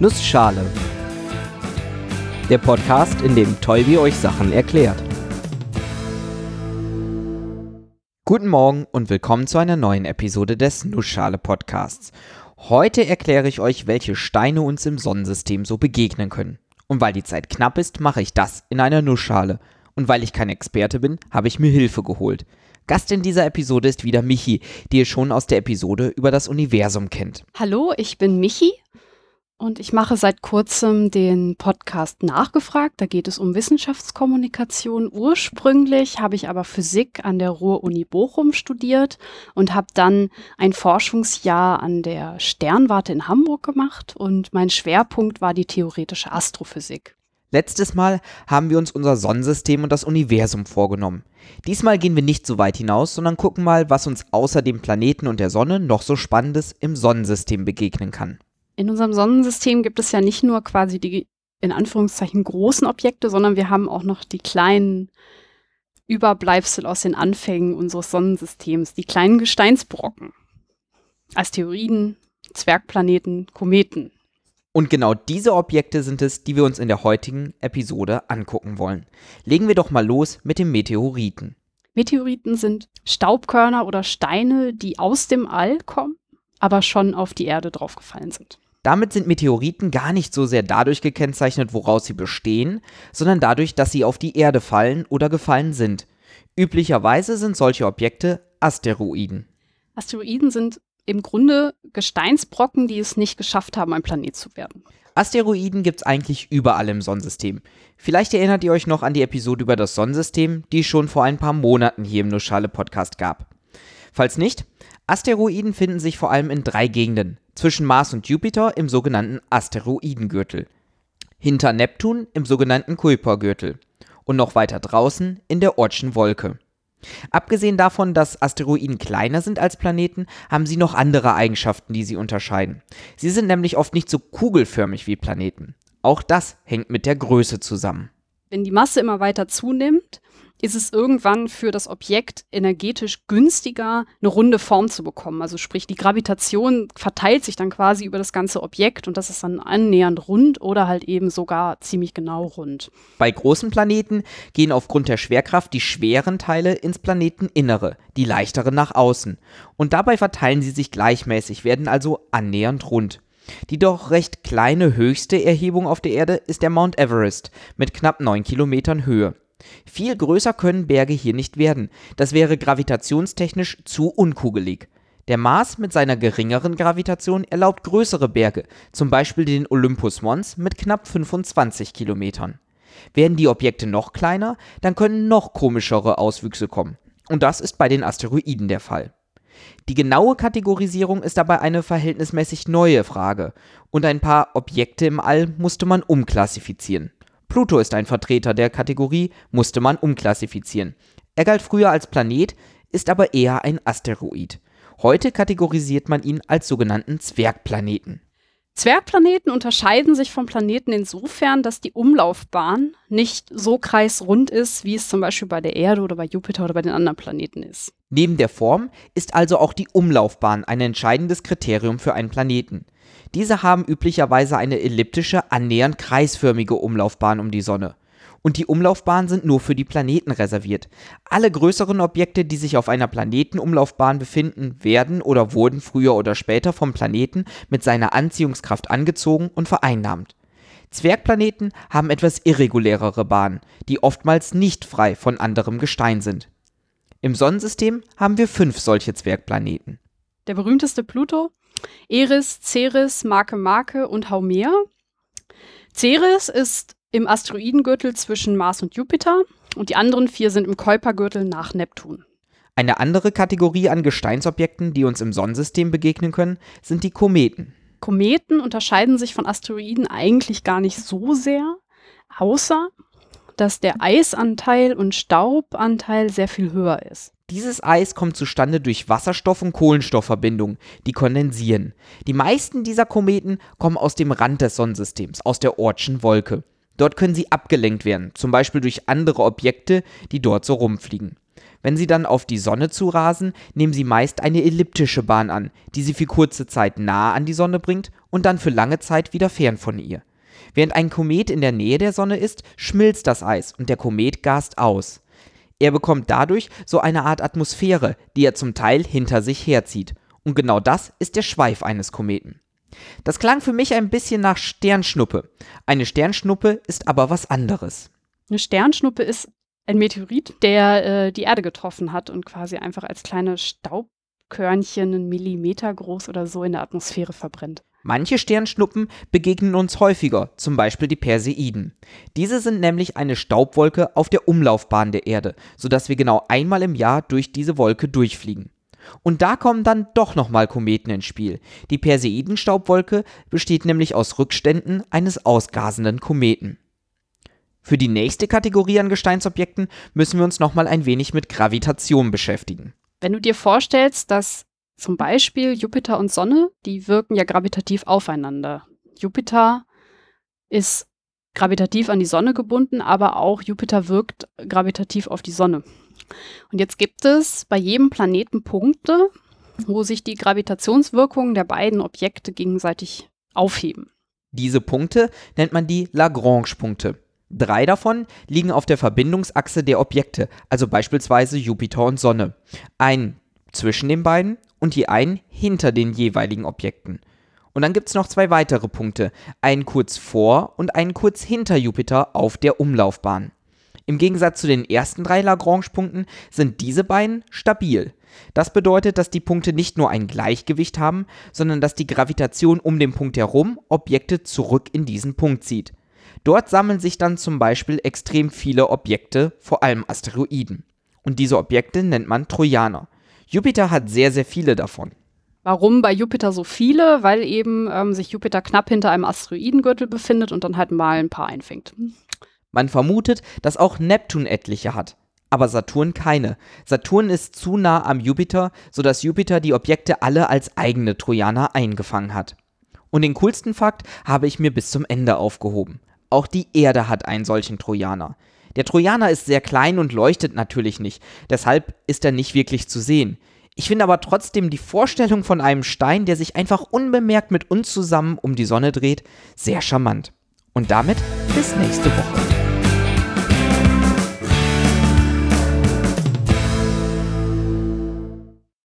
Nussschale. Der Podcast, in dem Tolbi euch Sachen erklärt. Guten Morgen und willkommen zu einer neuen Episode des Nussschale Podcasts. Heute erkläre ich euch, welche Steine uns im Sonnensystem so begegnen können. Und weil die Zeit knapp ist, mache ich das in einer Nussschale. Und weil ich kein Experte bin, habe ich mir Hilfe geholt. Gast in dieser Episode ist wieder Michi, die ihr schon aus der Episode über das Universum kennt. Hallo, ich bin Michi und ich mache seit kurzem den Podcast Nachgefragt. Da geht es um Wissenschaftskommunikation. Ursprünglich habe ich aber Physik an der Ruhr-Uni Bochum studiert und habe dann ein Forschungsjahr an der Sternwarte in Hamburg gemacht. Und mein Schwerpunkt war die theoretische Astrophysik. Letztes Mal haben wir uns unser Sonnensystem und das Universum vorgenommen. Diesmal gehen wir nicht so weit hinaus, sondern gucken mal, was uns außer dem Planeten und der Sonne noch so Spannendes im Sonnensystem begegnen kann. In unserem Sonnensystem gibt es ja nicht nur quasi die in Anführungszeichen großen Objekte, sondern wir haben auch noch die kleinen Überbleibsel aus den Anfängen unseres Sonnensystems, die kleinen Gesteinsbrocken. Asteroiden, Zwergplaneten, Kometen. Und genau diese Objekte sind es, die wir uns in der heutigen Episode angucken wollen. Legen wir doch mal los mit den Meteoriten. Meteoriten sind Staubkörner oder Steine, die aus dem All kommen, aber schon auf die Erde draufgefallen sind. Damit sind Meteoriten gar nicht so sehr dadurch gekennzeichnet, woraus sie bestehen, sondern dadurch, dass sie auf die Erde fallen oder gefallen sind. Üblicherweise sind solche Objekte Asteroiden. Asteroiden sind im Grunde Gesteinsbrocken, die es nicht geschafft haben, ein Planet zu werden. Asteroiden gibt es eigentlich überall im Sonnensystem. Vielleicht erinnert ihr euch noch an die Episode über das Sonnensystem, die es schon vor ein paar Monaten hier im Nuschale Podcast gab. Falls nicht, Asteroiden finden sich vor allem in drei Gegenden zwischen Mars und Jupiter im sogenannten Asteroidengürtel, hinter Neptun im sogenannten Kuipergürtel und noch weiter draußen in der Ortschen Wolke. Abgesehen davon, dass Asteroiden kleiner sind als Planeten, haben sie noch andere Eigenschaften, die sie unterscheiden. Sie sind nämlich oft nicht so kugelförmig wie Planeten. Auch das hängt mit der Größe zusammen. Wenn die Masse immer weiter zunimmt, ist es irgendwann für das Objekt energetisch günstiger, eine runde Form zu bekommen. Also sprich, die Gravitation verteilt sich dann quasi über das ganze Objekt und das ist dann annähernd rund oder halt eben sogar ziemlich genau rund. Bei großen Planeten gehen aufgrund der Schwerkraft die schweren Teile ins Planeteninnere, die leichteren nach außen. Und dabei verteilen sie sich gleichmäßig, werden also annähernd rund. Die doch recht kleine höchste Erhebung auf der Erde ist der Mount Everest mit knapp 9 Kilometern Höhe. Viel größer können Berge hier nicht werden, das wäre gravitationstechnisch zu unkugelig. Der Mars mit seiner geringeren Gravitation erlaubt größere Berge, zum Beispiel den Olympus Mons mit knapp 25 Kilometern. Werden die Objekte noch kleiner, dann können noch komischere Auswüchse kommen. Und das ist bei den Asteroiden der Fall. Die genaue Kategorisierung ist dabei eine verhältnismäßig neue Frage und ein paar Objekte im All musste man umklassifizieren. Pluto ist ein Vertreter der Kategorie, musste man umklassifizieren. Er galt früher als Planet, ist aber eher ein Asteroid. Heute kategorisiert man ihn als sogenannten Zwergplaneten. Zwergplaneten unterscheiden sich von Planeten insofern, dass die Umlaufbahn nicht so kreisrund ist, wie es zum Beispiel bei der Erde oder bei Jupiter oder bei den anderen Planeten ist. Neben der Form ist also auch die Umlaufbahn ein entscheidendes Kriterium für einen Planeten. Diese haben üblicherweise eine elliptische, annähernd kreisförmige Umlaufbahn um die Sonne. Und die Umlaufbahnen sind nur für die Planeten reserviert. Alle größeren Objekte, die sich auf einer Planetenumlaufbahn befinden, werden oder wurden früher oder später vom Planeten mit seiner Anziehungskraft angezogen und vereinnahmt. Zwergplaneten haben etwas irregulärere Bahnen, die oftmals nicht frei von anderem Gestein sind. Im Sonnensystem haben wir fünf solche Zwergplaneten. Der berühmteste Pluto Eris, Ceres, Marke Marke und Haumea. Ceres ist im Asteroidengürtel zwischen Mars und Jupiter und die anderen vier sind im Kuipergürtel nach Neptun. Eine andere Kategorie an Gesteinsobjekten, die uns im Sonnensystem begegnen können, sind die Kometen. Kometen unterscheiden sich von Asteroiden eigentlich gar nicht so sehr, außer dass der Eisanteil und Staubanteil sehr viel höher ist. Dieses Eis kommt zustande durch Wasserstoff- und Kohlenstoffverbindungen, die kondensieren. Die meisten dieser Kometen kommen aus dem Rand des Sonnensystems, aus der Ortschen Wolke. Dort können sie abgelenkt werden, zum Beispiel durch andere Objekte, die dort so rumfliegen. Wenn sie dann auf die Sonne zu rasen, nehmen sie meist eine elliptische Bahn an, die sie für kurze Zeit nah an die Sonne bringt und dann für lange Zeit wieder fern von ihr. Während ein Komet in der Nähe der Sonne ist, schmilzt das Eis und der Komet gast aus. Er bekommt dadurch so eine Art Atmosphäre, die er zum Teil hinter sich herzieht. Und genau das ist der Schweif eines Kometen. Das klang für mich ein bisschen nach Sternschnuppe. Eine Sternschnuppe ist aber was anderes. Eine Sternschnuppe ist ein Meteorit, der äh, die Erde getroffen hat und quasi einfach als kleine Staubkörnchen einen Millimeter groß oder so in der Atmosphäre verbrennt. Manche Sternschnuppen begegnen uns häufiger, zum Beispiel die Perseiden. Diese sind nämlich eine Staubwolke auf der Umlaufbahn der Erde, sodass wir genau einmal im Jahr durch diese Wolke durchfliegen. Und da kommen dann doch nochmal Kometen ins Spiel. Die Perseidenstaubwolke besteht nämlich aus Rückständen eines ausgasenden Kometen. Für die nächste Kategorie an Gesteinsobjekten müssen wir uns nochmal ein wenig mit Gravitation beschäftigen. Wenn du dir vorstellst, dass zum Beispiel Jupiter und Sonne, die wirken ja gravitativ aufeinander. Jupiter ist gravitativ an die Sonne gebunden, aber auch Jupiter wirkt gravitativ auf die Sonne. Und jetzt gibt es bei jedem Planeten Punkte, wo sich die Gravitationswirkungen der beiden Objekte gegenseitig aufheben. Diese Punkte nennt man die Lagrange-Punkte. Drei davon liegen auf der Verbindungsachse der Objekte, also beispielsweise Jupiter und Sonne. Ein zwischen den beiden und je einen hinter den jeweiligen Objekten. Und dann gibt es noch zwei weitere Punkte, einen kurz vor und einen kurz hinter Jupiter auf der Umlaufbahn. Im Gegensatz zu den ersten drei Lagrange-Punkten sind diese beiden stabil. Das bedeutet, dass die Punkte nicht nur ein Gleichgewicht haben, sondern dass die Gravitation um den Punkt herum Objekte zurück in diesen Punkt zieht. Dort sammeln sich dann zum Beispiel extrem viele Objekte, vor allem Asteroiden. Und diese Objekte nennt man Trojaner. Jupiter hat sehr, sehr viele davon. Warum bei Jupiter so viele? Weil eben ähm, sich Jupiter knapp hinter einem Asteroidengürtel befindet und dann halt mal ein paar einfängt. Man vermutet, dass auch Neptun etliche hat, aber Saturn keine. Saturn ist zu nah am Jupiter, sodass Jupiter die Objekte alle als eigene Trojaner eingefangen hat. Und den coolsten Fakt habe ich mir bis zum Ende aufgehoben. Auch die Erde hat einen solchen Trojaner. Der Trojaner ist sehr klein und leuchtet natürlich nicht, deshalb ist er nicht wirklich zu sehen. Ich finde aber trotzdem die Vorstellung von einem Stein, der sich einfach unbemerkt mit uns zusammen um die Sonne dreht, sehr charmant. Und damit bis nächste Woche.